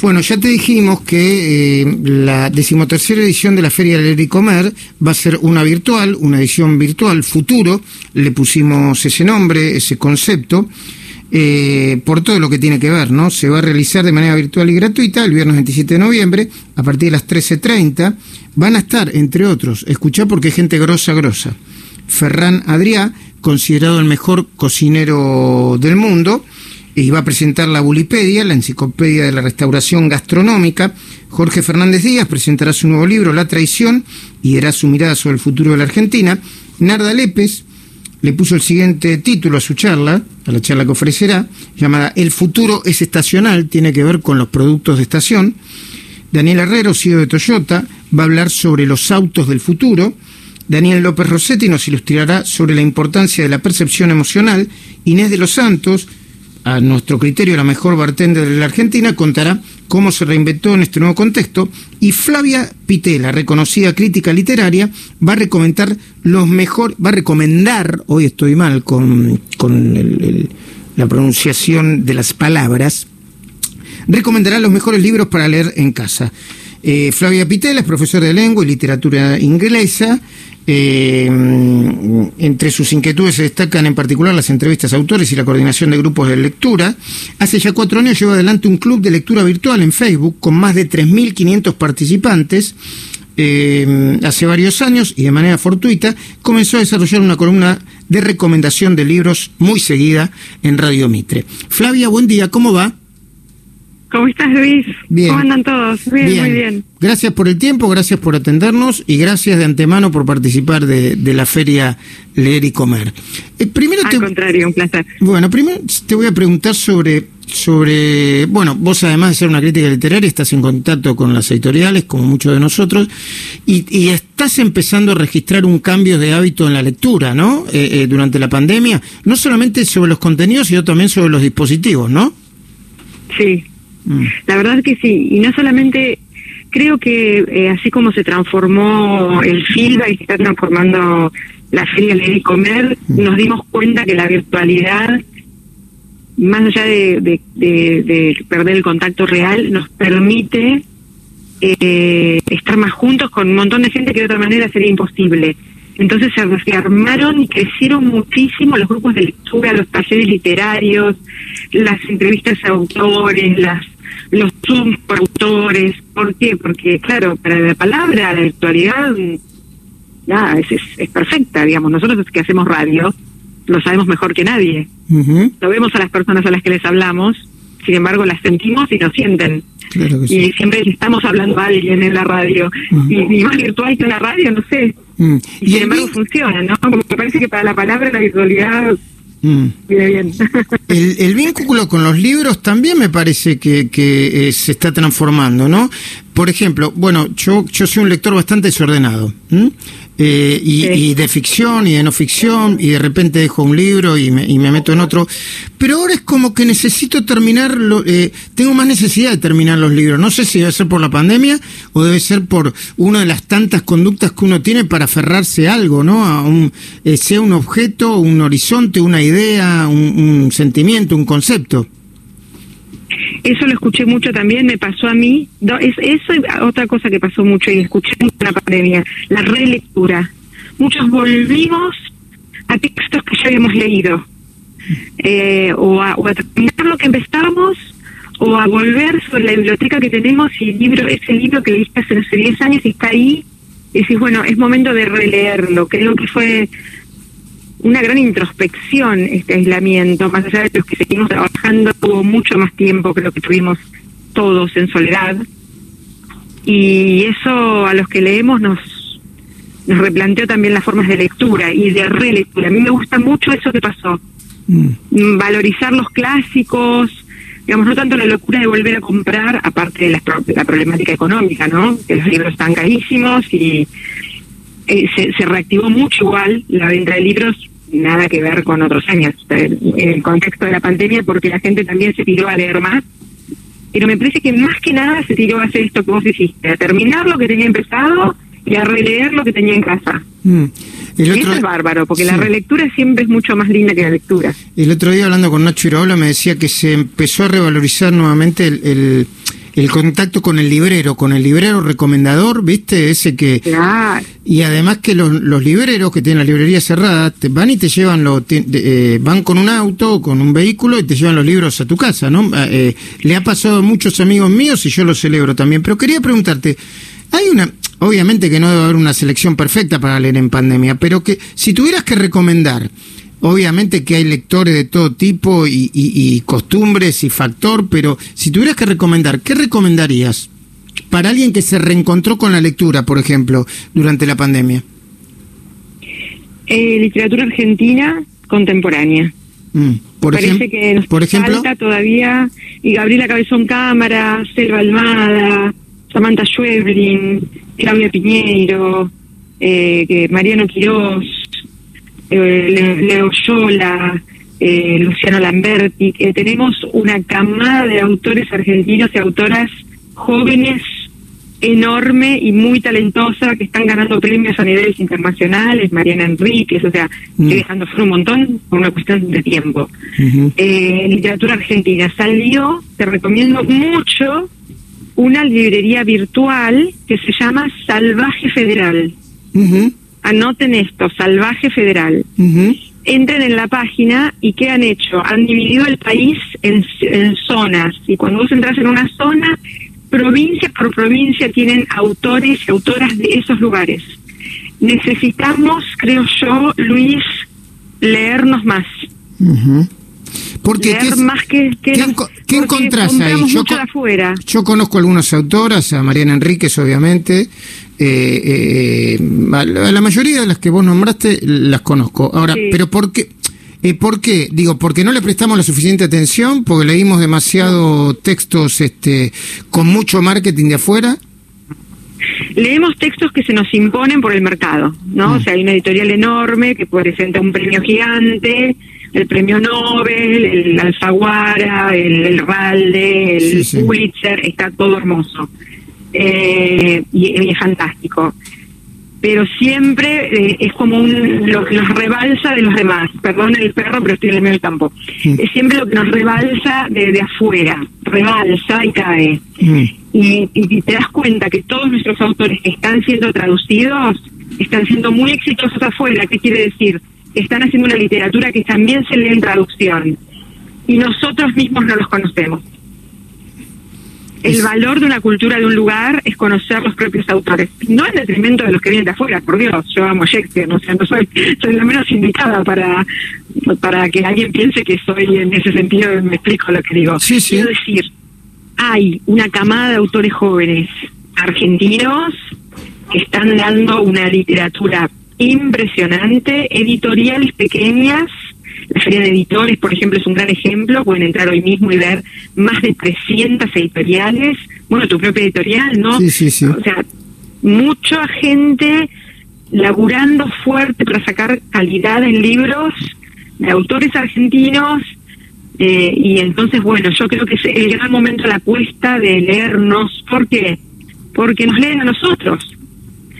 Bueno, ya te dijimos que eh, la decimotercera edición de la Feria del Comer va a ser una virtual, una edición virtual, futuro, le pusimos ese nombre, ese concepto, eh, por todo lo que tiene que ver, ¿no? Se va a realizar de manera virtual y gratuita el viernes 27 de noviembre, a partir de las 13.30. Van a estar, entre otros, escuchá porque gente grosa, grosa. Ferran Adrià, considerado el mejor cocinero del mundo, y va a presentar la Bulipedia, la enciclopedia de la restauración gastronómica. Jorge Fernández Díaz presentará su nuevo libro, La traición, y dará su mirada sobre el futuro de la Argentina. Narda Lépez le puso el siguiente título a su charla, a la charla que ofrecerá, llamada El futuro es estacional, tiene que ver con los productos de estación. Daniel Herrero, CEO de Toyota, va a hablar sobre los autos del futuro. Daniel López Rossetti nos ilustrará sobre la importancia de la percepción emocional. Inés de los Santos, a nuestro criterio la mejor bartender de la Argentina, contará cómo se reinventó en este nuevo contexto. Y Flavia Pitela, reconocida crítica literaria, va a recomendar los mejor, va a recomendar, hoy estoy mal con, la pronunciación de las palabras, recomendará los mejores libros para leer en casa. Eh, Flavia Pitela es profesora de lengua y literatura inglesa. Eh, entre sus inquietudes se destacan en particular las entrevistas a autores y la coordinación de grupos de lectura. Hace ya cuatro años lleva adelante un club de lectura virtual en Facebook con más de 3.500 participantes. Eh, hace varios años y de manera fortuita comenzó a desarrollar una columna de recomendación de libros muy seguida en Radio Mitre. Flavia, buen día, ¿cómo va? ¿Cómo estás, Luis? Bien. ¿Cómo andan todos? Bien, muy bien. Gracias por el tiempo, gracias por atendernos y gracias de antemano por participar de, la feria Leer y Comer. Eh, primero Al contrario, un placer. Bueno, primero te voy a preguntar sobre, sobre, bueno, vos además de ser una crítica literaria, estás en contacto con las editoriales, como muchos de nosotros, y, estás empezando a registrar un cambio de hábito en la lectura, ¿no? Eh, eh, durante la pandemia, no solamente sobre los contenidos, sino también sobre los dispositivos, ¿no? Sí, Mm. La verdad que sí, y no solamente creo que eh, así como se transformó el FILBA y se está transformando la Feria Leer y Comer, mm. nos dimos cuenta que la virtualidad, más allá de, perder el contacto real, nos permite eh, estar más juntos con un montón de gente que de otra manera sería imposible. Entonces se armaron y crecieron muchísimo los grupos de lectura, los talleres literarios, las entrevistas a autores, las los Zoom por autores. ¿Por qué? Porque, claro, para la palabra, la virtualidad, nada, es, es, perfecta, digamos. Nosotros que hacemos radio, lo sabemos mejor que nadie. Lo vemos a las personas a las que les hablamos, sin embargo, las sentimos y nos sienten. Y siempre estamos hablando a alguien en la radio. y, más virtual que en la radio, no sé. Mm. Y, sin embargo funciona, ¿no? Como me parece que para la palabra la virtualidad Mm. Bien. El, vínculo con los libros también me parece que, que eh, se está transformando, ¿no? Por ejemplo, bueno, yo, yo soy un lector bastante desordenado. Eh, y, de ficción y de no ficción, y de repente dejo un libro y me, y me meto en otro. Pero ahora es como que necesito terminar, eh, tengo más necesidad de terminar los libros. No sé si debe ser por la pandemia o debe ser por una de las tantas conductas que uno tiene para aferrarse a algo, ¿no? A un, eh, sea un objeto, un horizonte, una idea, un sentimiento, un concepto. Eso lo escuché mucho también, me pasó a mí. es, eso es otra cosa que pasó mucho y escuché en la pandemia, la relectura. Muchos volvimos a textos que ya habíamos leído, eh, o, a, terminar lo que empezamos, o a volver sobre la biblioteca que tenemos y el libro, ese libro que leíste hace 10 años y está ahí, y decís, bueno, es momento de releerlo. Creo que fue una gran introspección este aislamiento, más allá de los que seguimos trabajando, tuvo mucho más tiempo que lo que tuvimos todos en soledad. Y eso a los que leemos nos, nos replanteó también las formas de lectura y de relectura. A mí me gusta mucho eso que pasó. Mm. Valorizar los clásicos, digamos, no tanto la locura de volver a comprar, aparte de la, la problemática económica, ¿no? Que los libros están carísimos y eh, se, se, reactivó mucho igual la venta de libros, nada que ver con otros años, en el contexto de la pandemia, porque la gente también se tiró a leer más. Pero me parece que más que nada se tiró a hacer esto que vos hiciste, a terminar lo que tenía empezado y a releer lo que tenía en casa. Mm. Eso es bárbaro, porque la relectura siempre es mucho más linda que la lectura. El otro día hablando con Nacho Iraola me decía que se empezó a revalorizar nuevamente el el contacto con el librero, con el librero recomendador, ¿viste? Ese que... Claro. Y además que los, los libreros que tienen la librería cerrada, te van y te llevan, lo, te- de- eh, van con un auto, con un vehículo y te llevan los libros a tu casa, ¿no? Eh, le ha pasado a muchos amigos míos y yo lo celebro también. Pero quería preguntarte, hay una... Obviamente que no debe haber una selección perfecta para leer en pandemia, pero que si tuvieras que recomendar Obviamente que hay lectores de todo tipo y, y- y costumbres y factor, pero si tuvieras que recomendar, ¿qué recomendarías para alguien que se reencontró con la lectura, por ejemplo, durante la pandemia? Eh, literatura argentina contemporánea. Mm, Por, Parece ejem- que nos por ejemplo, falta todavía y Gabriela Cabezón Cámara, Selva Almada, Samantha Schweblin, Claudia Piñeiro, eh, Mariano Quirós, Leo Yola, eh, Luciano Lamberti, que tenemos una camada de autores argentinos y autoras jóvenes enorme y muy talentosa que están ganando premios a niveles internacionales, Mariana Enríquez, o sea, Mm. estoy dejando fuera un montón por una cuestión de tiempo. Eh, literatura argentina salió, te recomiendo mucho, una librería virtual que se llama Salvaje Federal. ujú, Anoten esto, Salvaje Federal. ujú, Entren en la página y ¿qué han hecho? Han dividido el país en, en zonas y cuando vos entras en una zona, provincia por provincia tienen autores y autoras de esos lugares. Necesitamos, creo yo, Luis, leernos más. Porque leer ¿qué es- más que, que ¿qué nos- qué encontrás ahí? Yo mucho co- de afuera. Yo conozco algunas autoras, a Mariana Enríquez, obviamente. eh, eh, a la mayoría de las que vos nombraste las conozco. Ahora, Sí. pero ¿por qué? Eh, ¿Por qué? Digo, porque no le prestamos la suficiente atención, porque leímos demasiado textos este, con mucho marketing de afuera. Leemos textos que se nos imponen por el mercado, ¿no? Mm. O sea, hay una editorial enorme que presenta un premio gigante, el premio Nobel, el Alfaguara, el, el Ralde, el Sí, sí. Pulitzer, está todo hermoso. Eh, y, y es fantástico. Pero siempre eh, es como un, lo que nos rebalsa de los demás. Perdón el perro, pero estoy en el medio del campo. Mm. Es siempre lo que nos rebalsa de, de afuera. Rebalsa y cae Mm, y, y te das cuenta que todos nuestros autores que están siendo traducidos están siendo muy exitosos afuera. ¿Qué quiere decir? Están haciendo una literatura que también se lee en traducción y nosotros mismos no los conocemos. El valor de una cultura de un lugar es conocer los propios autores, no en detrimento de los que vienen de afuera, por Dios, yo amo Shakespeare, no, sé, no soy, soy la menos indicada para, para que alguien piense que soy en ese sentido, me explico lo que digo. Sí, sí. Quiero decir, hay una camada de autores jóvenes argentinos que están dando una literatura impresionante, editoriales pequeñas. La Feria de Editores, por ejemplo, es un gran ejemplo. Pueden entrar hoy mismo y ver más de 300 editoriales. Bueno, tu propia editorial, ¿no? Sí, sí, sí. O sea, mucha gente laburando fuerte para sacar calidad en libros de autores argentinos eh, y entonces, bueno, yo creo que es el gran momento de la apuesta de leernos. ¿Por qué? Porque nos leen a nosotros.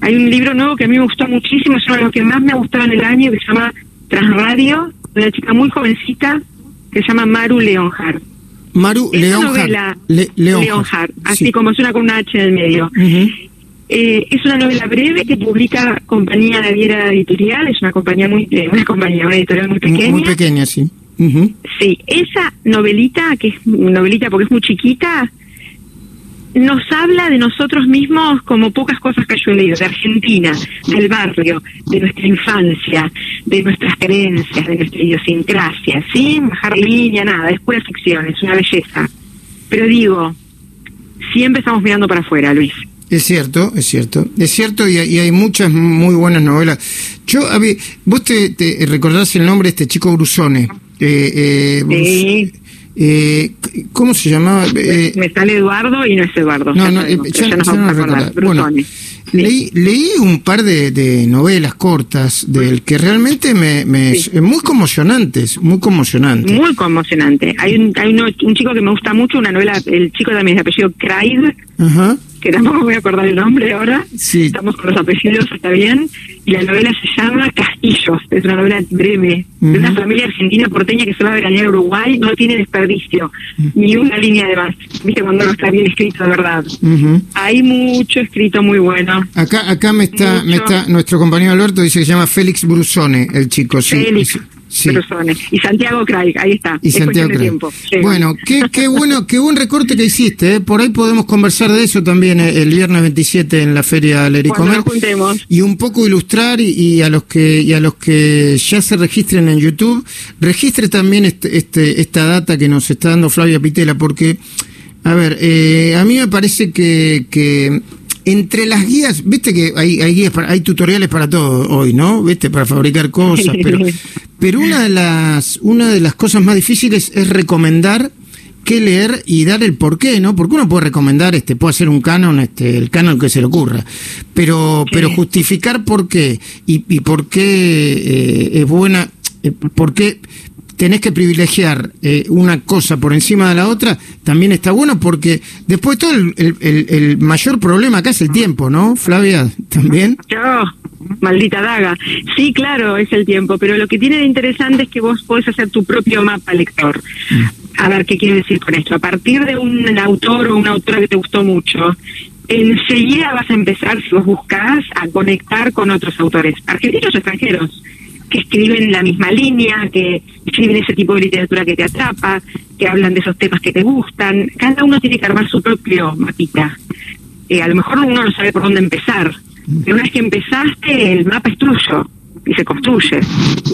Hay un libro nuevo que a mí me gustó muchísimo, es uno de los que más me ha gustado en el año, que se llama Transradio, de una chica muy jovencita que se llama Maru Leonhardt. Maru novela, Le- así sí. como suena con una H en el medio. Eh, es una novela breve que publica Compañía Naviera Editorial, es una compañía muy, eh, una compañía, una editorial muy pequeña. Muy pequeña, sí. Sí, esa novelita, que es novelita porque es muy chiquita, nos habla de nosotros mismos como pocas cosas que yo he leído, de Argentina, del barrio, de nuestra infancia, de nuestras creencias, de nuestra idiosincrasia, sin bajar línea, nada, es pura ficción, es una belleza. Pero digo, siempre estamos mirando para afuera, Luis. Es cierto, es cierto. Es cierto y, y hay muchas muy buenas novelas. Yo, a ver, vos te, te recordás el nombre de este chico Brusone. Eh, eh, Sí. Eh, ¿Cómo se llamaba? Eh, Me sale Eduardo y no es Eduardo. no, ya no, sabemos, eh, pero ya, ya nos ya vamos no a acordar. recordar. Bueno. Sí. leí, leí un par de, de novelas cortas del que realmente me, me Sí. muy conmocionantes, muy conmocionantes. Muy conmocionante. Hay un, hay uno- un chico que me gusta mucho, una novela, el chico también es de apellido Craig, Ajá. Que tampoco me voy a acordar el nombre ahora. Sí. Estamos con los apellidos, está bien. Y la novela se llama Castillos, es una novela breve, de una familia argentina porteña que se va a veranear a Uruguay, no tiene desperdicio, ni una línea de más. Viste cuando no está bien escrito de verdad. Ujú. Hay mucho escrito muy bueno. Acá, acá me está, me está, nuestro compañero Alberto dice que se llama Félix Brusone, el chico, sí. Félix sí. Y Santiago Craig, ahí está. Y es Santiago de Craig. tiempo. Sí. Bueno, qué, qué bueno, qué buen recorte que hiciste, ¿eh? por ahí podemos conversar de eso también eh, el viernes 27 en la feria Lericomer y un poco ilustrar y, y a los que y a los que ya se registren en YouTube, registre también este, este esta data que nos está dando Flavia Pitela porque a ver, eh, a mí me parece que, que entre las guías, viste que hay, hay guías, para- hay tutoriales para todo hoy, ¿no? Viste, para fabricar cosas, pero, pero una de las, una de las cosas más difíciles es recomendar qué leer y dar el porqué, ¿no? Porque uno puede recomendar, este, puede hacer un canon, este, el canon que se le ocurra, pero, Sí. pero justificar por qué y, y por qué eh, es buena, eh, por qué tenés que privilegiar eh, una cosa por encima de la otra, también está bueno porque después todo el, el- el- el mayor problema acá es el tiempo, ¿no, Flavia? También. Yo, maldita daga. Sí, claro, es el tiempo, pero lo que tiene de interesante es que vos podés hacer tu propio mapa lector. A ver, ¿qué quiero decir con esto? A partir de un autor o una autora que te gustó mucho, enseguida vas a empezar, si vos buscás, a conectar con otros autores, argentinos o extranjeros, que escriben la misma línea, que escriben ese tipo de literatura que te atrapa, que hablan de esos temas que te gustan. Cada uno tiene que armar su propio mapita. Eh, a lo mejor uno no sabe por dónde empezar. Una vez que empezaste, el mapa es tuyo y se construye.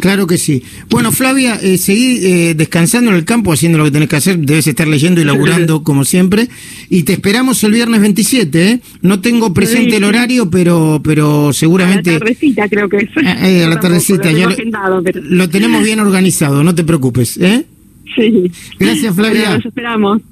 Claro que sí. Bueno, Flavia, eh, seguí eh, descansando en el campo, haciendo lo que tenés que hacer. Debes estar leyendo y laburando como siempre. Y te esperamos el viernes 27, ¿eh? No tengo presente Sí. el horario, pero pero A seguramente... la tardecita creo que es. Ah, eh, a la tardecita, lo ya lo, agendado, pero- lo tenemos bien organizado, no te preocupes, ¿eh? Sí. Gracias, Flavia. Nos esperamos.